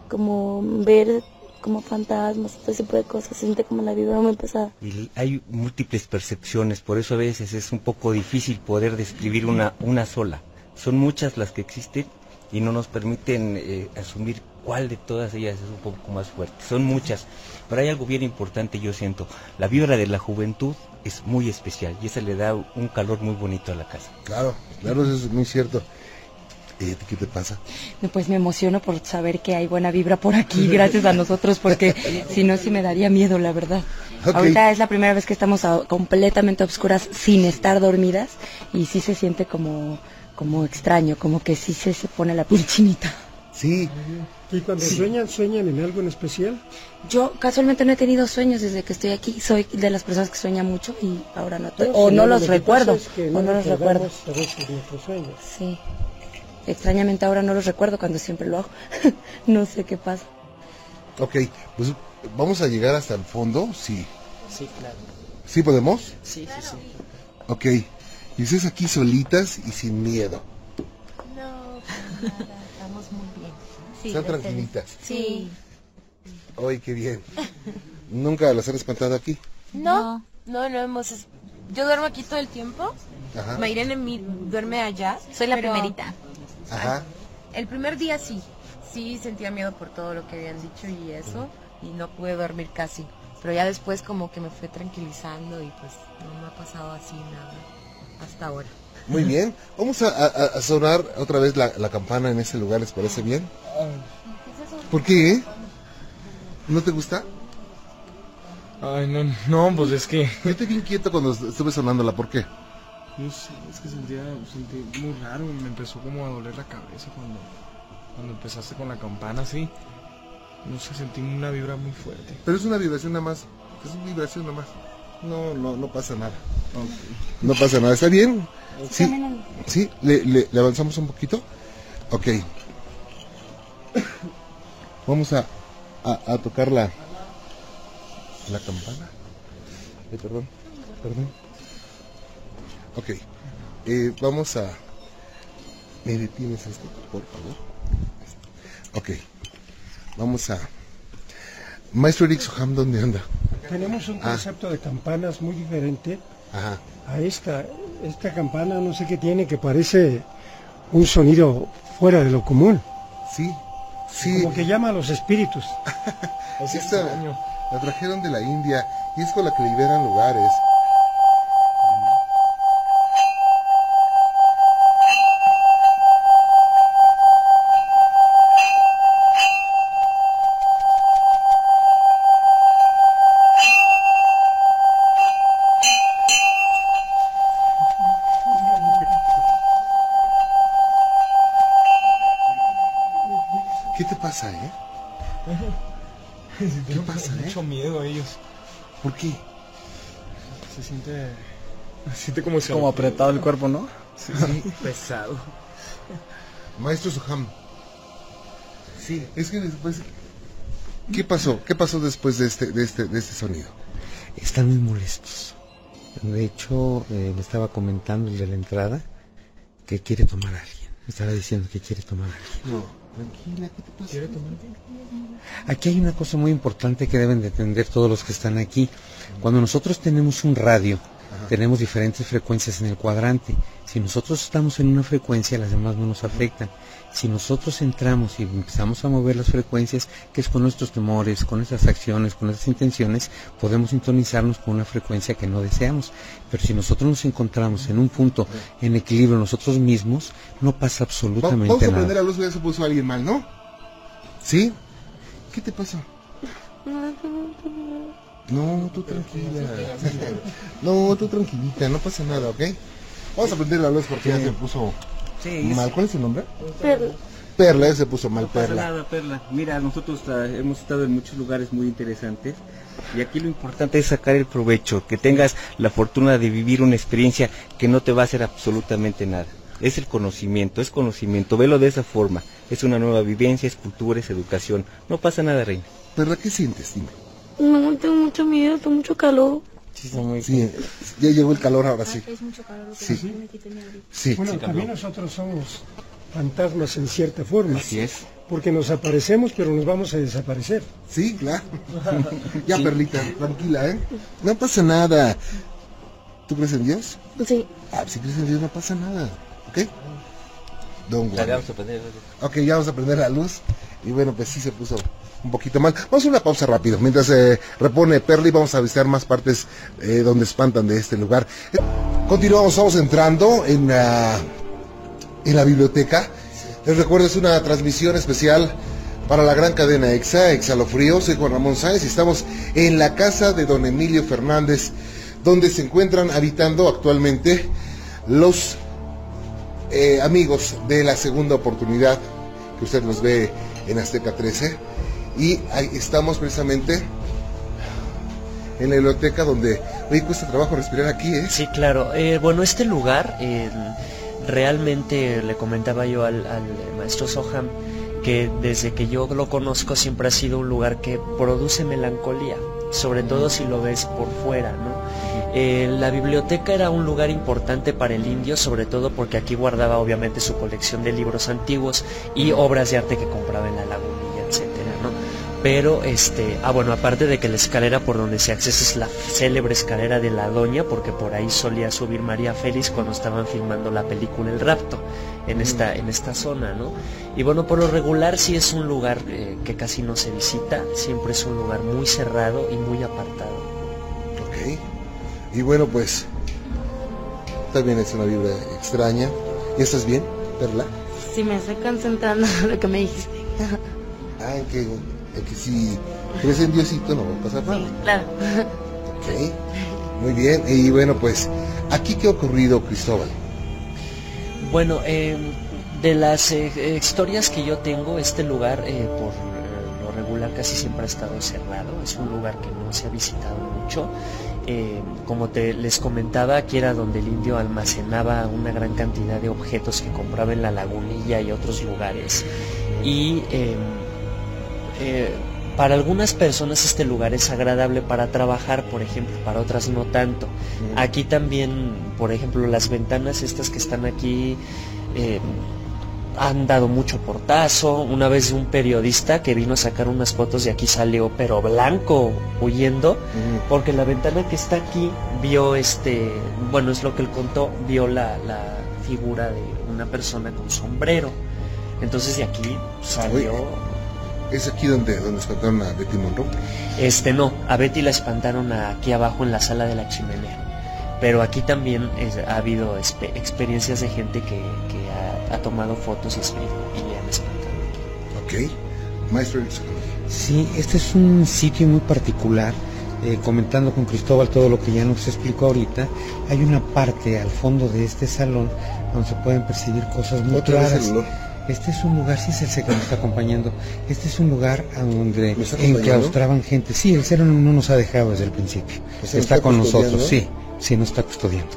como ver como fantasmas, todo ese tipo de cosas. Se siente como la vibra muy pesada. Y hay múltiples percepciones, por eso a veces es un poco difícil poder describir una, una sola. Son muchas las que existen y no nos permiten eh, asumir cuál de todas ellas es un poco más fuerte. Son muchas, pero hay algo bien importante, yo siento. La vibra de la juventud es muy especial y esa le da un calor muy bonito a la casa. Claro, claro, eso es muy cierto. ¿Y a ti qué te pasa? No, Pues me emociono por saber que hay buena vibra por aquí, gracias a nosotros, porque si no, sí me daría miedo, la verdad. Ok. Ahorita es la primera vez que estamos a- completamente a obscuras sin estar dormidas y sí se siente como, como extraño, como que sí se, se pone la piel chinita. Sí. ¿Y cuando sueñan, sueñan en algo en especial? Yo casualmente no he tenido sueños desde que estoy aquí, soy de las personas que sueña mucho y ahora no, o no los recuerdo, pasa es que o no los recuerdo. recordamos a veces nuestros sueños. Sí. Extrañamente ahora no los recuerdo cuando siempre lo hago. no sé qué pasa. Ok, pues vamos a llegar hasta el fondo, sí. Sí, claro. ¿Sí podemos? Sí, sí, sí. Ok. Y ustedes aquí solitas y sin miedo. No, bien. Están tranquilitas. Sí. Ay, qué bien. ¿Nunca las han espantado aquí? No, no, no hemos... Yo duermo aquí todo el tiempo. Ajá. Mayrene mi- duerme allá. Soy la pero primerita. Ajá. El primer día sí. Sí sentía miedo por todo lo que habían dicho y eso. Y no pude dormir casi. Pero ya después como que me fue tranquilizando y pues no me ha pasado así nada hasta ahora. Muy bien. Vamos a, a- a sonar otra vez la, la campana en ese lugar, ¿les parece bien? ¿Por qué? ¿No te gusta? Ay, no, no, pues es que... Yo te vi inquieto cuando estuve sonándola, ¿por qué? No sé, es que sentía, sentí muy raro, me empezó como a doler la cabeza cuando, cuando empezaste con la campana, así. No sé, sentí una vibra muy fuerte. Pero es una vibración nada más. Es una vibración nada más. No, no, no pasa nada. No pasa nada. ¿Está bien? Sí. ¿Sí? ¿Le, le- le avanzamos un poquito? Ok. Vamos a, a, a tocar la, la campana. Eh, perdón, perdón. Ok. Eh, vamos a... ¿Me detienes esto, por favor? Ok. Vamos a... Maestro Eric Soham, ¿dónde anda? Tenemos un Ah. concepto de campanas muy diferente Ajá. a esta. Esta campana no sé qué tiene que parece un sonido fuera de lo común. Sí, sí. Como que llama a los espíritus. Esta la trajeron de la India y es con la que liberan lugares. ¿Qué te pasa, eh? ¿Qué pasa, eh? Mucho miedo a ellos. ¿Por qué? Se siente... Se siente como si... Como apretado el cuerpo, ¿no? Sí, sí. Pesado. Maestro Soham. Sí. Es que después... ¿Qué pasó? ¿Qué pasó después de este, de este, de este sonido? Están muy molestos. De hecho, eh, me estaba comentando el de la entrada que quiere tomar a alguien. Me estará diciendo que quiere tomar. No, tranquila, ¿qué te pasa? ¿Quiere tomar? Aquí hay una cosa muy importante que deben de entender todos los que están aquí. Cuando nosotros tenemos un radio, tenemos diferentes frecuencias en el cuadrante. Si nosotros estamos en una frecuencia, las demás no nos afectan. Si nosotros entramos y empezamos a mover las frecuencias, que es con nuestros temores, con nuestras acciones, con nuestras intenciones, podemos sintonizarnos con una frecuencia que no deseamos. Pero si nosotros nos encontramos en un punto en equilibrio nosotros mismos, no pasa absolutamente Vamos a nada. prender la luz, ya se puso alguien mal, ¿no? ¿Sí? ¿Qué te pasa? No, tú tranquila. No, tú tranquilita, no pasa nada, ¿ok? Vamos a prender la luz porque ya se puso mal. ¿Cuál es su nombre? Perla. Perla, ya se puso mal, No pasa Perla. nada, Perla. Mira, nosotros ah, hemos estado en muchos lugares muy interesantes y aquí lo importante es sacar el provecho, que tengas la fortuna de vivir una experiencia que no te va a hacer absolutamente nada. Es el conocimiento, es conocimiento, velo de esa forma. Es una nueva vivencia, es cultura, es educación. No pasa nada, Reina. Perla, ¿qué sientes? Dime. No, tengo mucho miedo, tengo mucho calor. Sí, ya llegó el calor ahora sí. Es mucho calor lo que Sí. Sí. Bueno, también nosotros somos fantasmas en cierta forma. Así es. Porque nos aparecemos, pero nos vamos a desaparecer. Sí, claro. ya, Perlita, tranquila, ¿eh? No pasa nada. ¿Tú crees en Dios? Sí. Ah, si crees en Dios no pasa nada, ¿ok? Don Dale, worry. vamos a prender. Ok, ya vamos a prender la luz. Y bueno, pues sí se puso un poquito mal. Vamos a una pausa rápido. Mientras se repone Perli, vamos a visitar más partes eh, donde espantan de este lugar. Eh, Continuamos, estamos entrando en, la en la biblioteca. Les recuerdo, es una transmisión especial para la gran cadena EXA, Exhalofrío. Soy Juan Ramón Sáenz y estamos en la casa de don Emilio Fernández, donde se encuentran habitando actualmente los eh, amigos de la segunda oportunidad, que usted los ve en Azteca 13. Y ahí estamos precisamente en la biblioteca donde, oye, cuesta trabajo respirar aquí, ¿eh? Sí, claro. Eh, bueno, este lugar, eh, realmente le comentaba yo al, al maestro Soham que desde que yo lo conozco siempre ha sido un lugar que produce melancolía, sobre todo si lo ves por fuera, ¿no? Eh, la biblioteca era un lugar importante para el indio, sobre todo porque aquí guardaba obviamente su colección de libros antiguos y obras de arte que compraba en la ¿no? Pero, este, ah, bueno, aparte de que la escalera por donde se accesa es la célebre escalera de la Doña, porque por ahí solía subir María Félix cuando estaban filmando la película El Rapto, en esta, en esta zona, ¿no? Y bueno, por lo regular sí es un lugar eh, que casi no se visita, siempre es un lugar muy cerrado y muy apartado. Ok. Y bueno, pues también es una vibra extraña. ¿Y estás bien, Perla? Sí, me estoy concentrando en lo que me dijiste. Ah, en que, si crees en Diosito no va a pasar nada. Claro. Ok. Muy bien. Y bueno, pues, ¿aquí qué ha ocurrido, Cristóbal? Bueno, eh, de las eh, historias que yo tengo, este lugar eh, por eh, lo regular casi siempre ha estado cerrado, es un lugar que no se ha visitado mucho. Eh, como te les comentaba, aquí era donde el indio almacenaba una gran cantidad de objetos que compraba en la lagunilla y otros lugares. Y eh, eh, para algunas personas este lugar es agradable para trabajar, por ejemplo, para otras no tanto. Aquí también, por ejemplo, las ventanas estas que están aquí eh, han dado mucho portazo. Una vez un periodista que vino a sacar unas fotos de aquí salió, pero blanco, huyendo, porque la ventana que está aquí vio este, bueno, es lo que él contó, vio la, la figura de una persona con sombrero. Entonces de aquí salió. ¿Es aquí donde, donde espantaron a Betty Monroe? Este no, a Betty la espantaron aquí abajo en la sala de la chimenea. Pero aquí también es- ha habido experiencias de gente que, que ha, ha tomado fotos y, y le han espantado. Ok. Maestro, Sí, este es un sitio muy particular. eh, comentando con Cristóbal todo lo que ya nos explicó ahorita, hay una parte al fondo de este salón donde se pueden percibir cosas muy Otra vez el olor. Este es un lugar, sí es el C que nos está acompañando, este es un lugar a donde enclaustraban gente. Sí, el cero no, no nos ha dejado desde el principio. Está está con nosotros, sí. Si no está custodiando.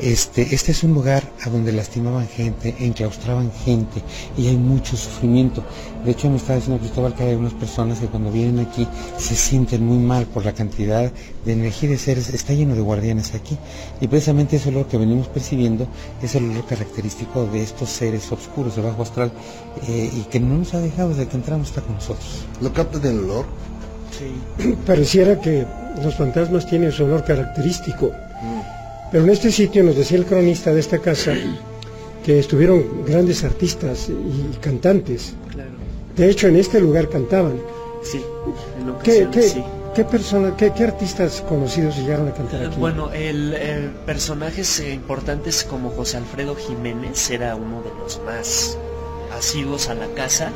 Este, este es un lugar a donde lastimaban gente, enclaustraban gente y hay mucho sufrimiento. De hecho, me está diciendo Cristóbal que hay algunas personas que cuando vienen aquí se sienten muy mal por la cantidad de energía de seres. Está lleno de guardianes aquí y precisamente ese olor que venimos percibiendo es el olor característico de estos seres oscuros de bajo astral eh, y que no nos ha dejado desde que entramos está con nosotros. ¿Lo captan el olor? Sí. Pareciera que los fantasmas tienen su olor característico. Pero en este sitio nos decía el cronista de esta casa que estuvieron grandes artistas y cantantes. De hecho, en este lugar cantaban. Sí, en ¿Qué, qué, sí. qué, persona, qué, qué artistas conocidos llegaron a cantar aquí? Bueno, el, el personajes eh, importantes como José Alfredo Jiménez era uno de los más asiduos a la casa.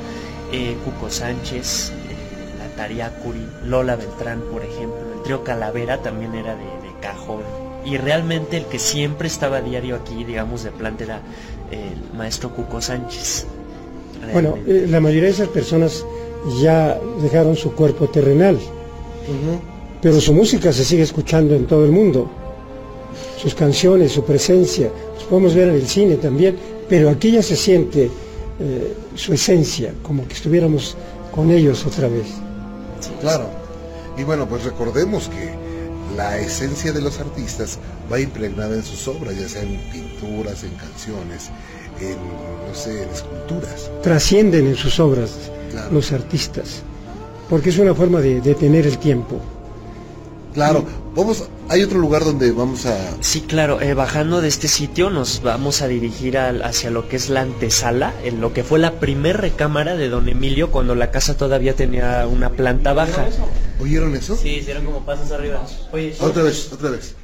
eh, Cuco Sánchez, eh, la Tariacuri, Lola Beltrán, por ejemplo. El trío Calavera también era de, de cajón. Y realmente el que siempre estaba a diario aquí, digamos, de planta era el maestro Cuco Sánchez. Bueno, eh, la mayoría de esas personas ya dejaron su cuerpo terrenal, pero su música se sigue escuchando en todo el mundo. Sus canciones, su presencia, los podemos ver en el cine también, pero aquí ya se siente eh, su esencia, como que estuviéramos con ellos otra vez. Claro. Y bueno, pues recordemos que la esencia de los artistas va impregnada en sus obras, ya sea en pinturas, en canciones, en, no sé, en esculturas. Trascienden en sus obras los artistas, porque es una forma de detener el tiempo. Claro, vamos, hay otro lugar donde vamos a... Sí, claro, eh, bajando de este sitio nos vamos a dirigir hacia lo que es la antesala, en lo que fue la primer recámara de don Emilio cuando la casa todavía tenía una planta baja. ¿Oyeron eso? Sí, hicieron como pasos arriba. Oye, Otra vez, otra vez.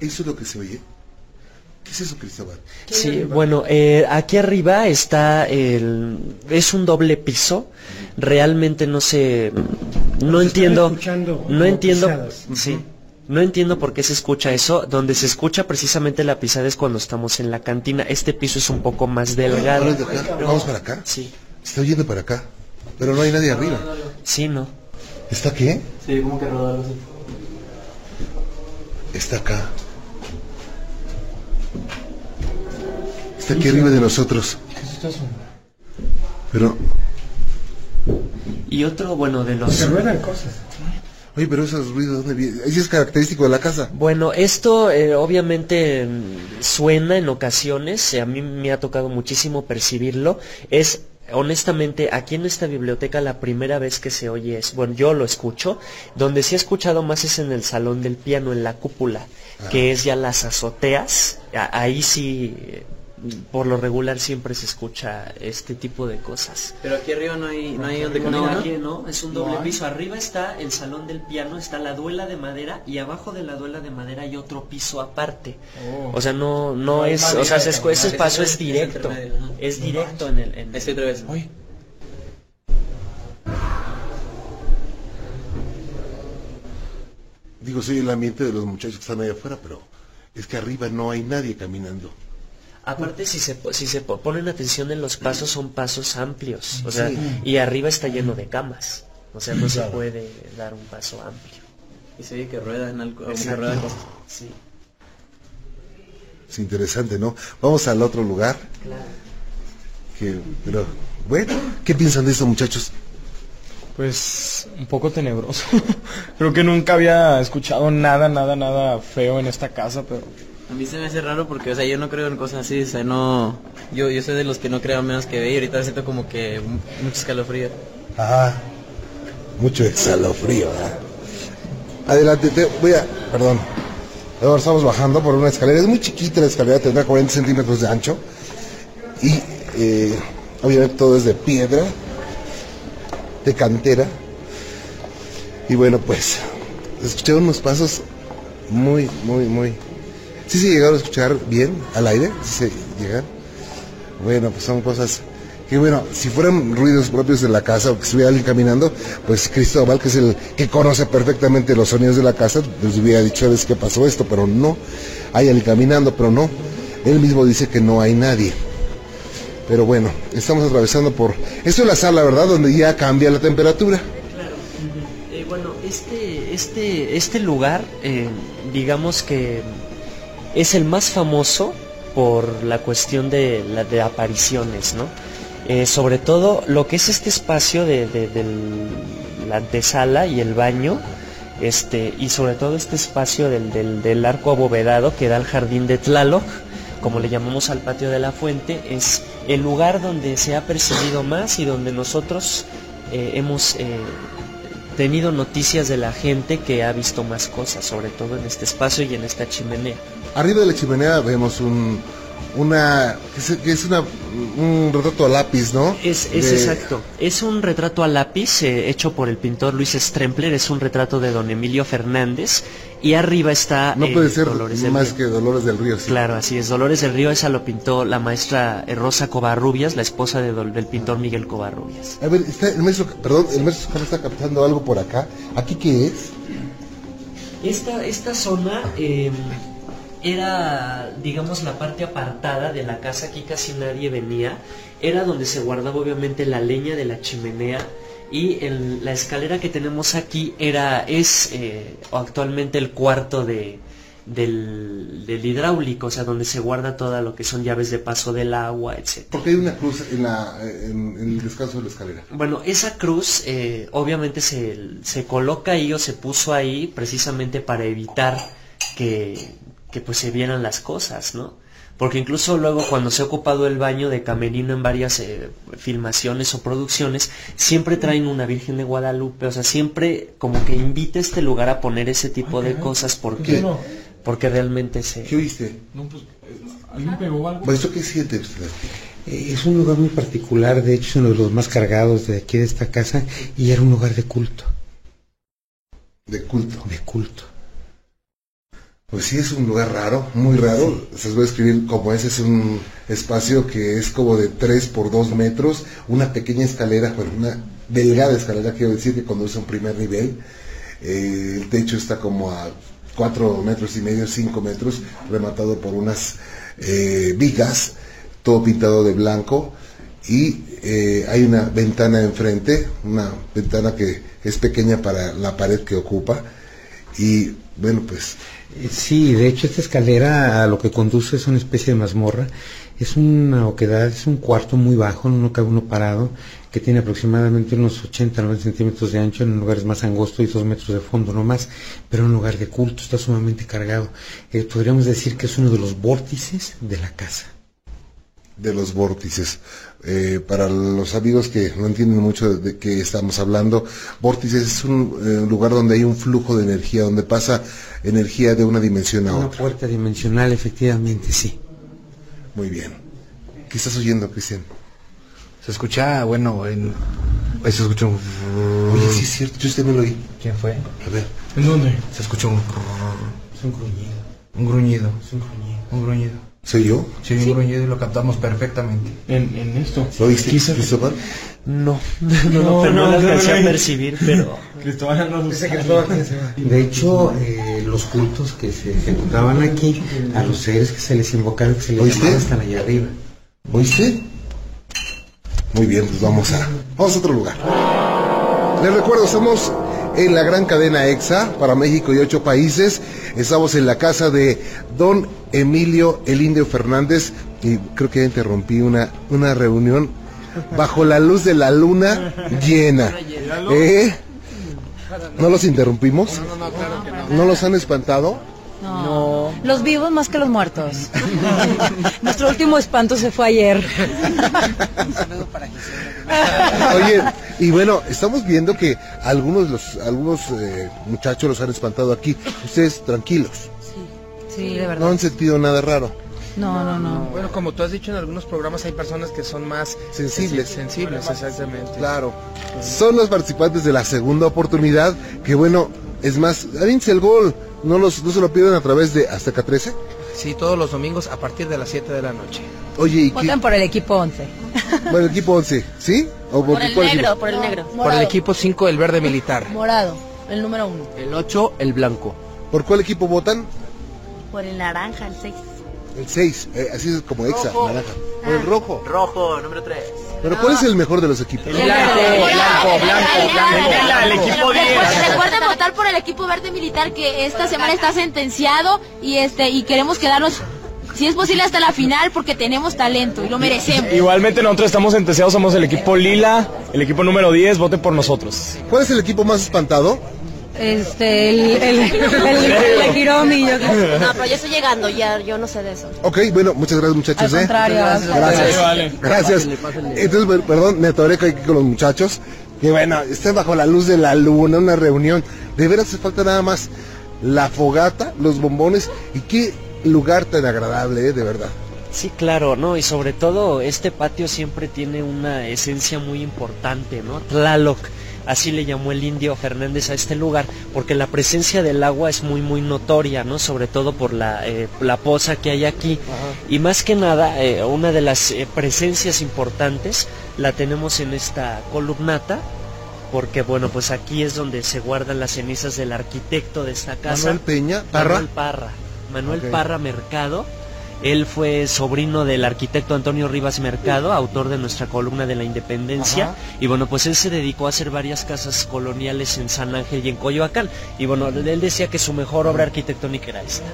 ¿Eso es lo que se oye? ¿Qué es eso, Cristóbal? Sí, bueno, eh, aquí arriba está el... es un doble piso. Realmente no sé, no entiendo, escuchando no entiendo, pisadas. sí, no entiendo por qué se escucha eso. Donde se escucha precisamente la pisada es cuando estamos en la cantina. Este piso es un poco más delgado. ¿Vamos de acá? ¿Vamos para acá? Sí. Está oyendo para acá, pero no hay nadie arriba. Sí, ¿no? ¿Está qué? Sí, como que rodar así. Está acá. Está aquí arriba de nosotros. Pero, Y otro, bueno, de los... Se ruedan cosas. oye, pero esos ruidos, ¿dónde vienen? Ese es característico de la casa. Bueno, esto eh, obviamente mm, suena en ocasiones, eh, a mí me ha tocado muchísimo percibirlo, es honestamente aquí en esta biblioteca la primera vez que se oye es, bueno, yo lo escucho, donde sí he escuchado más es en el salón del piano, en la cúpula, que es ya las azoteas, a- ahí sí, eh, por lo regular siempre se escucha este tipo de cosas. Pero aquí arriba no hay, no hay donde No, no, aquí no, es un doble No piso. Arriba está el salón del piano, está la duela de madera y abajo de la duela de madera hay otro piso aparte. O sea, no no es, o sea, ese, ese paso es Es directo. Es directo en el en Este otra vez. Digo, soy el ambiente de los muchachos que están ahí afuera, pero es que arriba no hay nadie caminando. Aparte si se po- si se po- ponen atención en los pasos son pasos amplios, o sea, Sí. y arriba está lleno de camas. O sea, no se Claro. puede dar un paso amplio. Y se oye que ruedan algo, que Exacto. ruedan cosas. Sí. Es interesante, ¿no? Vamos al otro lugar. Que, pero, bueno, ¿qué piensan de eso, muchachos? Pues un poco tenebroso. Creo que nunca había escuchado nada, nada, nada feo en esta casa, pero A mí se me hace raro porque, o sea, yo no creo en cosas así, o sea, no... Yo, yo soy de los que no creo menos que ve y ahorita siento como que mucho escalofrío. Ah, mucho escalofrío. Adelante, te voy a, perdón. Ahora estamos bajando por una escalera, es muy chiquita la escalera, tendrá 40 centímetros de ancho. Y eh, obviamente todo es de piedra, de cantera. Y bueno, pues, escuché unos pasos muy, muy, muy... ¿Sí se llegaron a escuchar bien al aire? ¿Sí se llegan? Bueno, pues son cosas que bueno, si fueran ruidos propios de la casa o que estuviera alguien caminando, pues Cristóbal, que es el que conoce perfectamente los sonidos de la casa, les hubiera dicho, ¿sabes qué pasó esto? Pero no, hay alguien caminando, pero no. Él mismo dice que no hay nadie. Pero bueno, estamos atravesando por... Esto es la sala, ¿verdad? Donde ya cambia la temperatura. Claro. Eh, bueno, este, este, este lugar, eh, digamos que es el más famoso por la cuestión de, apariciones, ¿no? Eh, sobre todo lo que es este espacio de, la antesala y el baño, este, y sobre todo este espacio del arco abovedado que da al jardín de Tlaloc, como le llamamos al patio de la fuente, es el lugar donde se ha percibido más y donde nosotros eh, hemos eh, tenido noticias de la gente que ha visto más cosas, sobre todo en este espacio y en esta chimenea. Arriba de la chimenea vemos un una que es, una un retrato a lápiz, ¿no? Es, es De- exacto. Es un retrato a lápiz eh, hecho por el pintor Luis Strempler. Es un retrato de don Emilio Fernández. Y arriba está. No eh, puede ser Dolores del más Río. que Dolores del Río. sí. Claro, así es. Dolores del Río, esa lo pintó la maestra eh, Rosa Covarrubias, la esposa de del pintor Miguel Covarrubias. A ver, está el maestro, perdón, el maestro está captando algo por acá. ¿Aquí qué es? Esta, esta zona eh, era, digamos, la parte apartada de la casa, aquí casi nadie venía, era donde se guardaba obviamente la leña de la chimenea y el- la escalera que tenemos aquí era, es eh, actualmente el cuarto de, del, del hidráulico, o sea, donde se guarda todo lo que son llaves de paso del agua, etc. Porque hay una cruz en, la, en, en el descanso de la escalera. Bueno, esa cruz eh, obviamente se, se coloca ahí o se puso ahí precisamente para evitar que, que pues se vieran las cosas, ¿no? Porque incluso luego cuando se ha ocupado el baño de camerino en varias eh, filmaciones o producciones, siempre traen una Virgen de Guadalupe, o sea, siempre como que invita este lugar a poner ese tipo de cosas porque, ¿Qué? porque realmente se... ¿Qué oíste? No, pues, ¿alguien pegó algo? Maestro, ¿qué siente usted? Eh, Es un lugar muy particular, de hecho es uno de los más cargados de aquí de esta casa y era un lugar de culto. De culto. De culto. Pues sí, es un lugar raro, muy raro. Se les voy a escribir como ese es un espacio que es como de 3 por 2 metros, una pequeña escalera, bueno, una delgada escalera, quiero decir, que conduce a un primer nivel. Eh, el techo está como a 4 metros y medio, 5 metros, rematado por unas eh, vigas, todo pintado de blanco. Y eh, hay una ventana enfrente, una ventana que es pequeña para la pared que ocupa. Y bueno, pues Sí, de hecho esta escalera a lo que conduce es una especie de mazmorra. Es una oquedad, es un cuarto muy bajo, no cabe uno parado, que tiene aproximadamente unos 80, 90 centímetros de ancho en lugares más angostos y 2 metros de fondo, no más, pero un lugar de culto, está sumamente cargado. Eh, podríamos decir que es uno de los vórtices de la casa. De los vórtices. Eh, para los amigos que no entienden mucho de qué estamos hablando, vórtices es un eh, lugar donde hay un flujo de energía, donde pasa energía de una dimensión a Una otra. puerta dimensional, efectivamente, sí. Muy bien. ¿Qué estás oyendo, Cristian? Se escucha, bueno, en... ahí se escucha un... Oye, sí es cierto, yo usted me lo oí. ¿Quién fue? A ver. ¿En dónde? Se escucha un... Es un gruñido. Un gruñido. Es un gruñido. Un gruñido. ¿Soy yo? Sí, gruñido y lo captamos perfectamente. En, en esto. ¿Lo oíste, Cristóbal? No, no, no, pero no lo alcancé a percibir, pero... Cristóbal no De hecho, eh, los cultos que se ejecutaban aquí, a los seres que se les invocaban, que se les ¿Oíste? llamaban están allá arriba. ¿Oíste? Muy bien, pues vamos a, vamos a otro lugar. Les recuerdo, estamos en la gran cadena EXA para México y ocho países. Estamos en la casa de don Emilio el Indio Fernández y creo que ya interrumpí una, una reunión bajo la luz de la luna llena. ¿Eh? ¿No los interrumpimos? ¿No los han espantado? No. Los vivos más que los muertos. Nuestro último espanto se fue ayer. Oye, y bueno, estamos viendo que algunos de los algunos eh, muchachos los han espantado aquí. Ustedes tranquilos, Sí, de no verdad. han sentido nada raro. No, no, no. Bueno, como tú has dicho en algunos programas hay personas que son más Sensibles. sensibles, exactamente. Claro. Son los participantes de la segunda oportunidad, que bueno, es más, avínse el gol, no los no se lo piden a través de Azteca 13. Sí, todos los domingos a partir de las 7 de la noche. Oye, ¿y qué? Voten por el equipo 11. Bueno, el equipo 11, ¿sí? ¿O Por el cuál negro, equipo? por el negro. Por el equipo 5, el verde militar. Morado, el número uno. El 8, el blanco. ¿Por cuál equipo votan? Por el naranja, el 6. El 6, así es como exa, Rojo. naranja. Por el rojo. Rojo, número 3. Pero ¿cuál es el mejor de los equipos? blanco, blanco, blanco, El equipo Recuerden votar por el equipo verde militar que esta semana está sentenciado y este y queremos quedarnos si es posible hasta la final porque tenemos talento y lo merecemos. Igualmente nosotros estamos sentenciados, somos el equipo lila, el equipo número 10, voten por nosotros. ¿Cuál es el equipo más espantado? Este, el, el, el, el Hiromi, yo creo. No, pero yo estoy llegando, ya, yo no sé de eso. Ok, bueno, muchas gracias muchachos. Al ¿eh? contrario, Gracias. gracias. Vale. Gracias. Entonces, per- perdón, me atoré aquí con los muchachos. Que bueno, están bajo la luz de la luna, una reunión. De veras hace falta nada más la fogata, los bombones y qué lugar tan agradable, ¿eh? de verdad. Sí, claro, ¿no? Y sobre todo este patio siempre tiene una esencia muy importante, ¿no? Tlaloc, así le llamó el indio Fernández a este lugar, porque la presencia del agua es muy, muy notoria, ¿no? Sobre todo por la, eh, la poza que hay aquí. Y más que nada, eh, una de las eh, presencias importantes la tenemos en esta columnata, porque bueno, pues aquí es donde se guardan las cenizas del arquitecto de esta casa. Manuel Peña, Parra. Manuel Parra. Manuel. Parra Mercado. Él fue sobrino del arquitecto Antonio Rivas Mercado, autor de nuestra columna de la Independencia. Ajá. Y bueno, pues él se dedicó a hacer varias casas coloniales en San Ángel y en Coyoacán. Y bueno, él decía que su mejor obra arquitectónica era esta.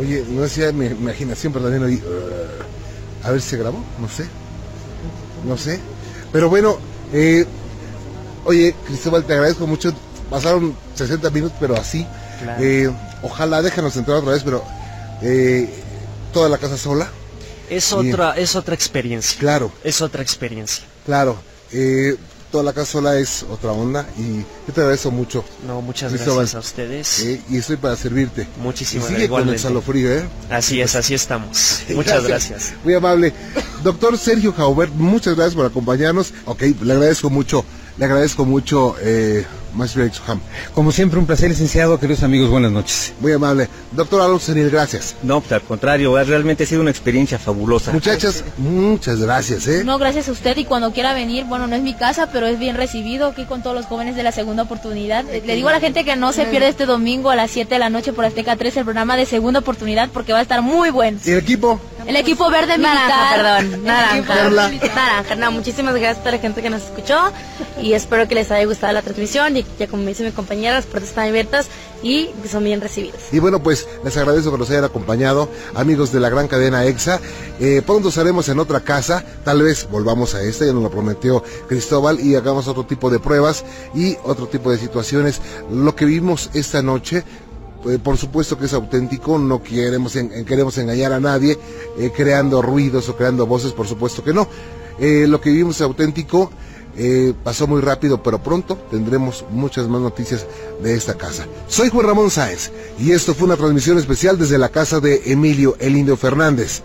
Oye, no decía mi imaginación, pero también oí, "Uh", a ver si se grabó, no sé. No sé. Pero bueno, eh, oye, Cristóbal, te agradezco mucho. Pasaron 60 minutos, pero así. Claro. Eh, ojalá déjanos entrar otra vez, pero eh, toda la casa sola. Es otra, es otra experiencia. Claro, Es otra experiencia. claro. Eh, toda la casa sola es otra onda y yo te agradezco mucho. No, muchas Cristóbal. gracias a ustedes. Eh, y estoy para servirte. Muchísimas y sigue con el salofrío, ¿eh? Así es, así estamos. Muchas gracias. Muy amable. Doctor Sergio Jaubert, muchas gracias por acompañarnos. Ok, le agradezco mucho, le agradezco mucho, eh, maestro Exham. Como siempre, un placer, licenciado, queridos amigos, buenas noches. Muy amable. Doctor Alonso Senil, gracias. No, pues al contrario, ha realmente sido una experiencia fabulosa. Muchachas, muchas gracias, ¿eh? No, gracias a usted y cuando quiera venir, bueno, no es mi casa, pero es bien recibido aquí con todos los jóvenes de la segunda oportunidad. Eh, Le digo a la gente que no se pierde este domingo a las 7 de la noche por Azteca 3 el programa de segunda oportunidad porque va a estar muy bueno. ¿Y el equipo? El equipo verde Naranja, militar. perdón, naranja. verde militar. Naranja, no, muchísimas gracias a toda la gente que nos escuchó y espero que les haya gustado la transmisión y ya como dice mi compañera, las puertas están abiertas y son bien recibidas. Y bueno, pues les agradezco que nos hayan acompañado, amigos de la gran cadena EXA. Eh, pronto estaremos en otra casa, tal vez volvamos a esta, ya nos lo prometió Cristóbal, y hagamos otro tipo de pruebas y otro tipo de situaciones. Lo que vimos esta noche, eh, por supuesto que es auténtico, no queremos, en- queremos engañar a nadie, eh, creando ruidos o creando voces, por supuesto que no. Eh, lo que vimos es auténtico. Eh, pasó muy rápido, pero pronto tendremos muchas más noticias de esta casa. Soy Juan Ramón Sáenz y esto fue una transmisión especial desde la casa de Emilio El Indio Fernández.